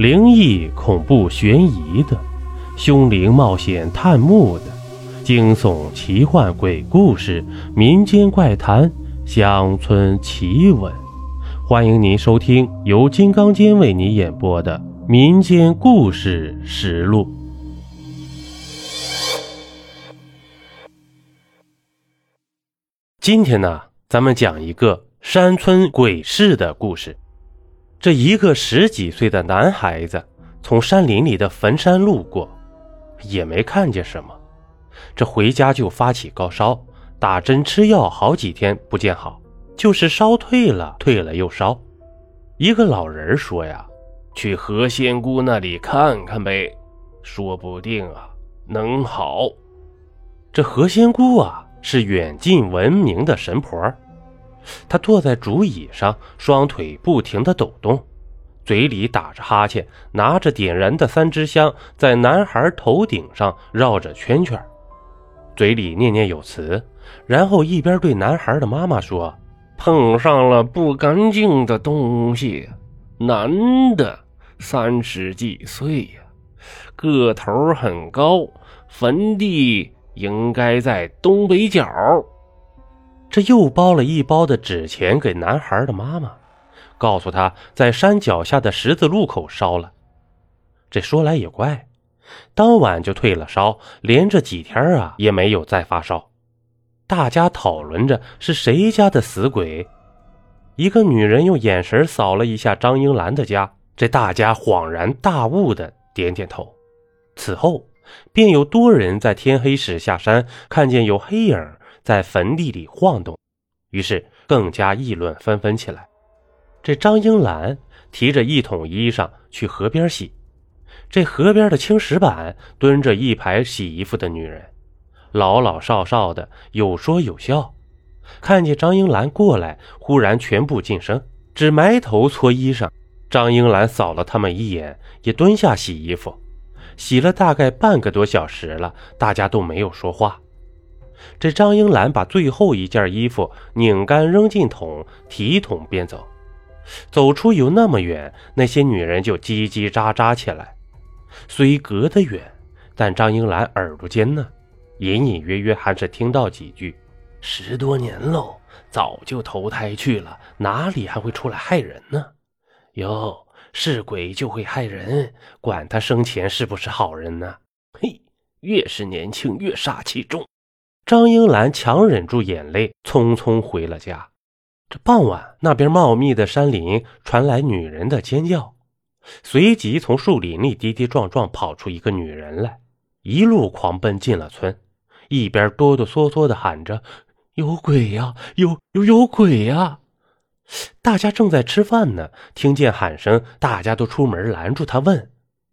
灵异、恐怖、悬疑的，凶灵冒险探墓的，惊悚、奇幻、鬼故事、民间怪谈、乡村奇闻。欢迎您收听由金刚间为你演播的《民间故事实录》。今天呢，咱们讲一个山村鬼市的故事。这一个十几岁的男孩子从山林里的坟山路过，也没看见什么。这回家就发起高烧，打针吃药好几天不见好，就是烧退了，退了又烧。一个老人说呀：“去何仙姑那里看看呗，说不定啊能好。”这何仙姑啊是远近闻名的神婆。他坐在竹椅上，双腿不停地抖动，嘴里打着哈欠，拿着点燃的三支香，在男孩头顶上绕着圈圈，嘴里念念有词，然后一边对男孩的妈妈说：“碰上了不干净的东西，男的，三十几岁呀，个头很高，坟地应该在东北角。”这又包了一包的纸钱给男孩的妈妈，告诉他在山脚下的十字路口烧了。这说来也怪，当晚就退了烧，连着几天啊也没有再发烧。大家讨论着是谁家的死鬼。一个女人用眼神扫了一下张英兰的家，这大家恍然大悟的点点头。此后，便有多人在天黑时下山，看见有黑影。在坟地里晃动，于是更加议论纷纷起来。这张英兰提着一桶衣裳去河边洗，这河边的青石板蹲着一排洗衣服的女人，老老少少的，有说有笑。看见张英兰过来，忽然全部噤声，只埋头搓衣裳。张英兰扫了他们一眼，也蹲下洗衣服，洗了大概半个多小时了，大家都没有说话。这张英兰把最后一件衣服拧干，扔进桶，提桶便走。走出有那么远，那些女人就叽叽喳喳起来。虽隔得远，但张英兰耳朵尖呢，隐隐约约还是听到几句：“十多年喽，早就投胎去了，哪里还会出来害人呢？哟，是鬼就会害人，管他生前是不是好人呢？嘿，越是年轻越煞气重。”张英兰强忍住眼泪，匆匆回了家。这傍晚，那边茂密的山林传来女人的尖叫，随即从树林里跌跌撞撞跑出一个女人来，一路狂奔进了村，一边哆哆嗦嗦地喊着：“有鬼呀！有有有鬼呀！”大家正在吃饭呢，听见喊声，大家都出门拦住他，问：“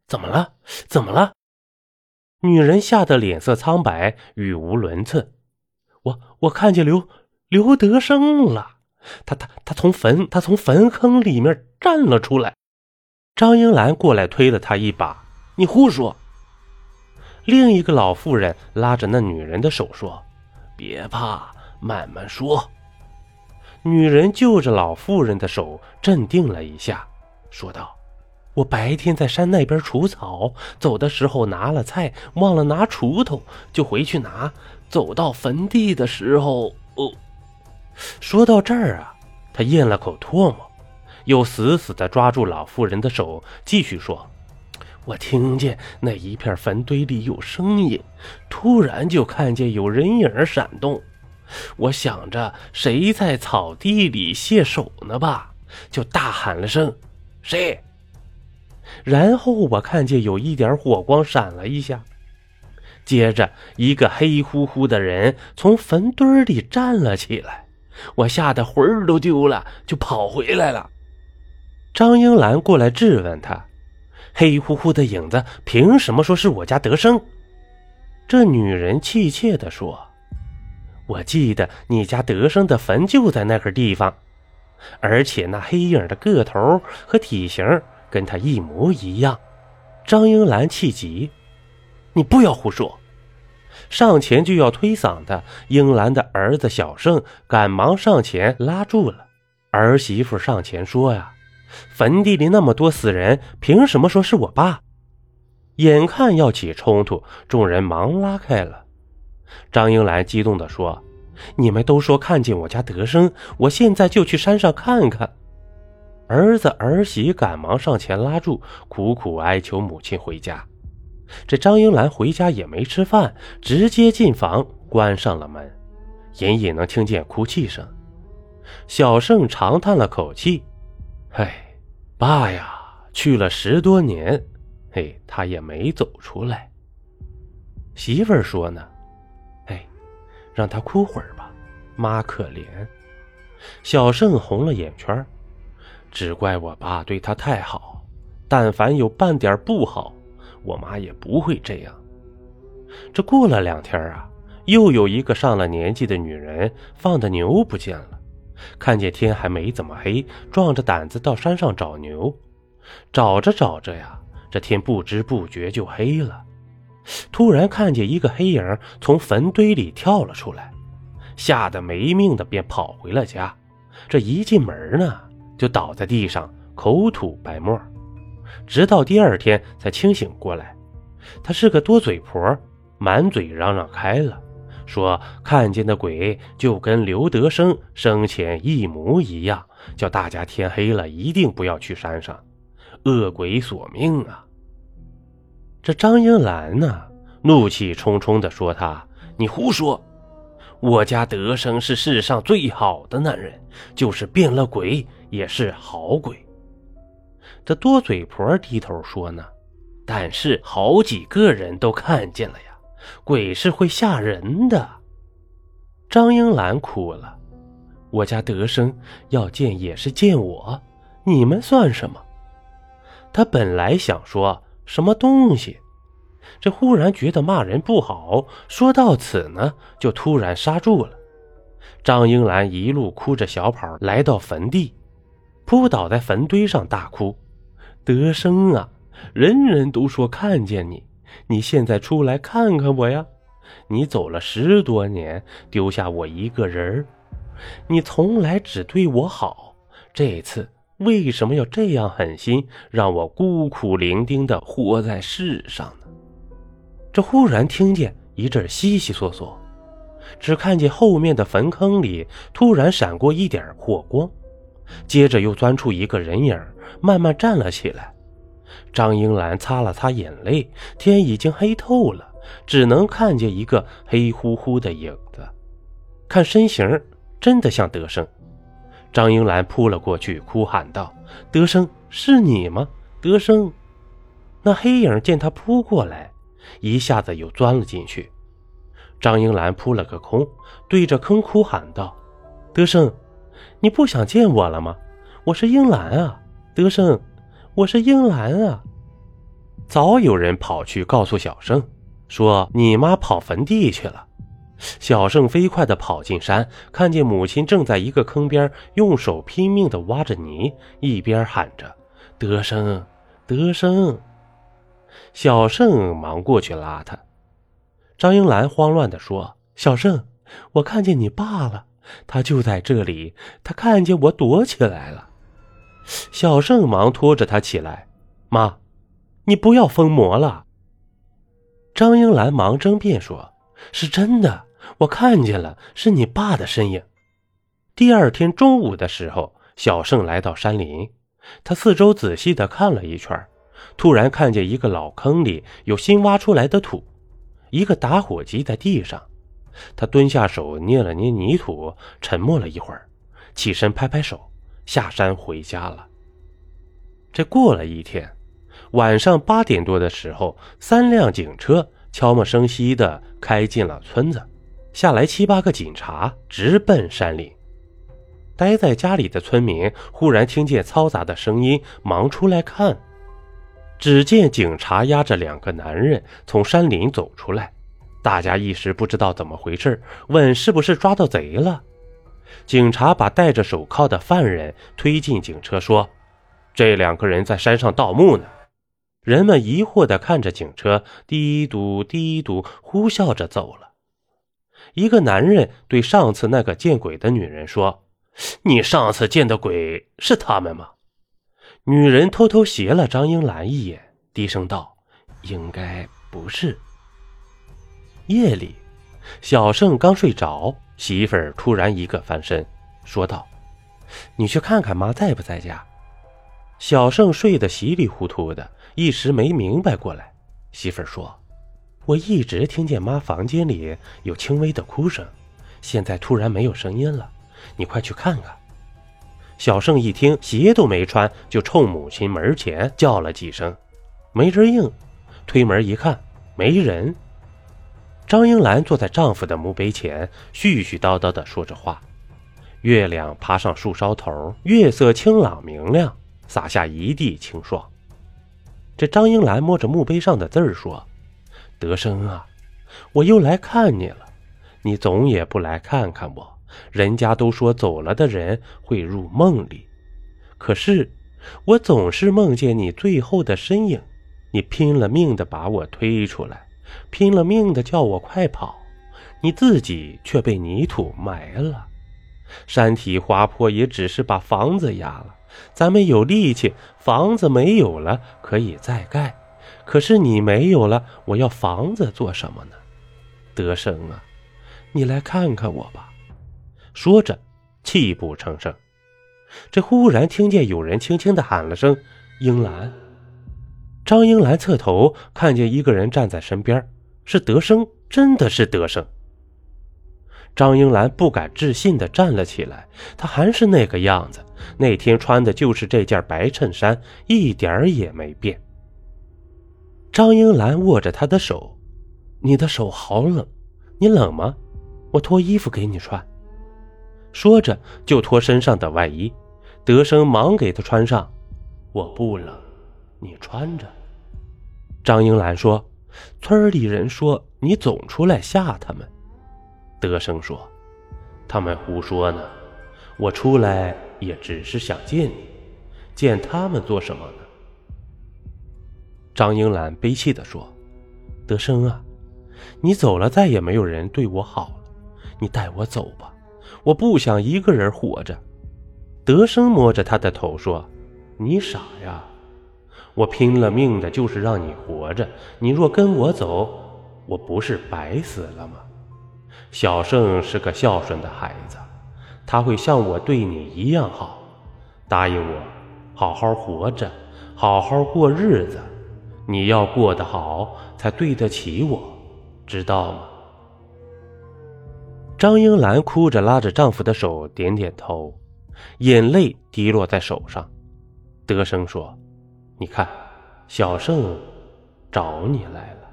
怎么了？怎么了？”女人吓得脸色苍白，语无伦次。我我看见刘刘德生了，他他他从坟他从坟坑里面站了出来。张英兰过来推了他一把：“你胡说！”另一个老妇人拉着那女人的手说：“别怕，慢慢说。”女人就着老妇人的手镇定了一下，说道。我白天在山那边除草，走的时候拿了菜，忘了拿锄头，就回去拿。走到坟地的时候，哦，说到这儿啊，他咽了口唾沫，又死死地抓住老妇人的手，继续说：“我听见那一片坟堆里有声音，突然就看见有人影闪动。我想着谁在草地里卸手呢吧，就大喊了声：‘谁？’”然后我看见有一点火光闪了一下，接着一个黑乎乎的人从坟堆里站了起来，我吓得魂儿都丢了，就跑回来了。张英兰过来质问他：“黑乎乎的影子凭什么说是我家德生？”这女人气切地说：“我记得你家德生的坟就在那个地方，而且那黑影的个头和体型。”跟他一模一样，张英兰气急：“你不要胡说！”上前就要推搡的，英兰的儿子小胜赶忙上前拉住了。儿媳妇上前说：“呀，坟地里那么多死人，凭什么说是我爸？眼看要起冲突，众人忙拉开了。张英兰激动地说：“你们都说看见我家德生，我现在就去山上看看。”儿子儿媳赶忙上前拉住，苦苦哀求母亲回家。这张英兰回家也没吃饭，直接进房关上了门，隐隐能听见哭泣声。小盛长叹了口气：“唉，爸呀，去了十多年。”嘿，他也没走出来。媳妇儿说呢：“哎，让他哭会儿吧，妈可怜。”小盛红了眼圈，只怪我爸对他太好，但凡有半点不好，我妈也不会这样。这过了两天啊，又有一个上了年纪的女人放的牛不见了，看见天还没怎么黑，壮着胆子到山上找牛，找着找着呀。这天不知不觉就黑了，突然看见一个黑影从坟堆里跳了出来，吓得没命的便跑回了家。这一进门呢，就倒在地上口吐白沫，直到第二天才清醒过来。她是个多嘴婆，满嘴嚷嚷开了，说看见的鬼就跟刘德生生前一模一样，叫大家天黑了一定不要去山上。恶鬼索命啊！这张英兰呢，怒气冲冲地说：“他，你胡说！我家德生是世上最好的男人，就是变了鬼也是好鬼。”这多嘴婆低头说：“呢，但是好几个人都看见了呀，鬼是会吓人的。”张英兰哭了：“我家德生要见也是见我，你们算什么？”他本来想说什么东西，这忽然觉得骂人不好，说到此呢，就突然刹住了。张英兰一路哭着小跑来到坟地，扑倒在坟堆上大哭：“德生啊，人人都说看见你，你现在出来看看我呀！你走了十多年，丢下我一个人你从来只对我好，这次。”为什么要这样狠心，让我孤苦伶仃的活在世上呢？这忽然听见一阵悉悉索索，只看见后面的坟坑里突然闪过一点火光，接着又钻出一个人影，慢慢站了起来。张英兰擦了擦眼泪，天已经黑透了，只能看见一个黑乎乎的影子，看身形真的像德胜。张英兰扑了过去，哭喊道：“德生，是你吗？德生！”那黑影见他扑过来，一下子又钻了进去。张英兰扑了个空，对着坑哭喊道：“德生，你不想见我了吗？我是英兰啊，德生，我是英兰啊！”早有人跑去告诉小胜，说：“你妈跑坟地去了。”小胜飞快地跑进山，看见母亲正在一个坑边用手拼命地挖着泥，一边喊着：“德生，德生！”小胜忙过去拉他。张英兰慌乱地说：“小胜，我看见你爸了，他就在这里，他看见我躲起来了。”小盛忙拖着他起来：“妈，你不要疯魔了。”张英兰忙争辩说：“是真的。”我看见了，是你爸的身影。第二天中午的时候，小盛来到山林，他四周仔细的看了一圈，突然看见一个老坑里有新挖出来的土，一个打火机在地上。他蹲下手捏了捏泥土，沉默了一会儿，起身拍拍手，下山回家了。这过了一天，晚上八点多的时候，三辆警车悄无声息的开进了村子。下来七八个警察，直奔山林。待在家里的村民忽然听见嘈杂的声音，忙出来看。只见警察押着两个男人从山林走出来，大家一时不知道怎么回事，问是不是抓到贼了。警察把戴着手铐的犯人推进警车，说：“这两个人在山上盗墓呢。”人们疑惑地看着警车，嘀嘟嘀嘟，呼啸着走了。一个男人对上次那个见鬼的女人说：“你上次见的鬼是他们吗？”女人偷偷斜了张英兰一眼，低声道：“应该不是。”夜里，小盛刚睡着，媳妇儿突然一个翻身，说道：“你去看看妈在不在家。”小盛睡得稀里糊涂的，一时没明白过来。媳妇儿说：“我一直听见妈房间里有轻微的哭声，现在突然没有声音了，你快去看看。”小盛一听，鞋都没穿，就冲母亲门前叫了几声，没人应。推门一看，没人。张英兰坐在丈夫的墓碑前，絮絮叨叨地说着话。月亮爬上树梢头，月色清朗明亮。洒下一地清霜。这张英兰摸着墓碑上的字儿说：“德生啊，我又来看你了。你总也不来看看我。人家都说走了的人会入梦里，可是我总是梦见你最后的身影。你拼了命的把我推出来，拼了命的叫我快跑，你自己却被泥土埋了。山体滑坡也只是把房子压了。”咱们有力气，房子没有了可以再盖，可是你没有了，我要房子做什么呢？德生啊，你来看看我吧。说着，泣不成声。这忽然听见有人轻轻的喊了声“英兰”。张英兰侧头看见一个人站在身边，是德生，真的是德生。张英兰不敢置信地站了起来，她还是那个样子，那天穿的就是这件白衬衫，一点儿也没变。张英兰握着他的手：“你的手好冷，你冷吗？我脱衣服给你穿。”说着就脱身上的外衣。德生忙给他穿上：“我不冷，你穿着。”张英兰说：“村里人说你总出来吓他们。”德生说：“他们胡说呢，我出来也只是想见你，见他们做什么呢？”张英兰悲泣地说：“德生啊，你走了，再也没有人对我好了，你带我走吧，我不想一个人活着。”德生摸着他的头说：“你傻呀，我拼了命的就是让你活活着，你若跟我走，我不是白死了吗？”小胜是个孝顺的孩子，他会像我对你一样好。答应我，好好活着，好好过日子。你要过得好，才对得起我，知道吗？张英兰哭着拉着丈夫的手，点点头，眼泪滴落在手上。德生说：“你看，小胜找你来了。”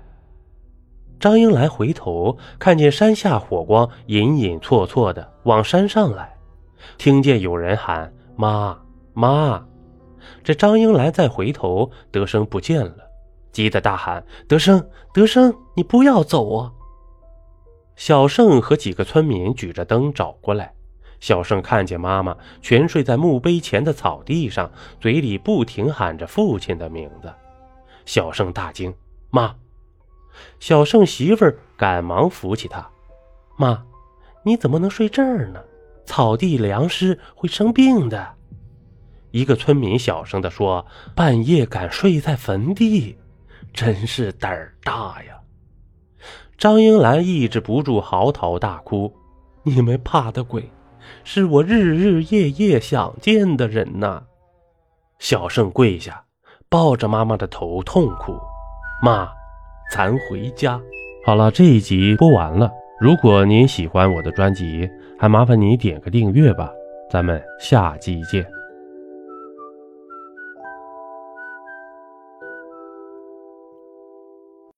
张英兰回头看见山下火光隐隐绰绰的往山上来，听见有人喊“妈妈”。这张英兰再回头，德生不见了，急得大喊：“德生，德生，你不要走啊！”小盛和几个村民举着灯找过来。小盛看见妈妈全睡在墓碑前的草地上，嘴里不停喊着父亲的名字。小盛大惊：“妈！”小盛媳妇儿赶忙扶起他，妈，你怎么能睡这儿呢？草地凉湿会生病的。一个村民小声地说：“半夜敢睡在坟地，真是胆儿大呀！”张英兰抑制不住嚎啕大哭：“你们怕的鬼，是我日日夜夜想见的人呐！”小盛跪下，抱着妈妈的头痛哭：“妈。”咱回家。好了，这一集播完了。如果您喜欢我的专辑，还麻烦你点个订阅吧。咱们下集见。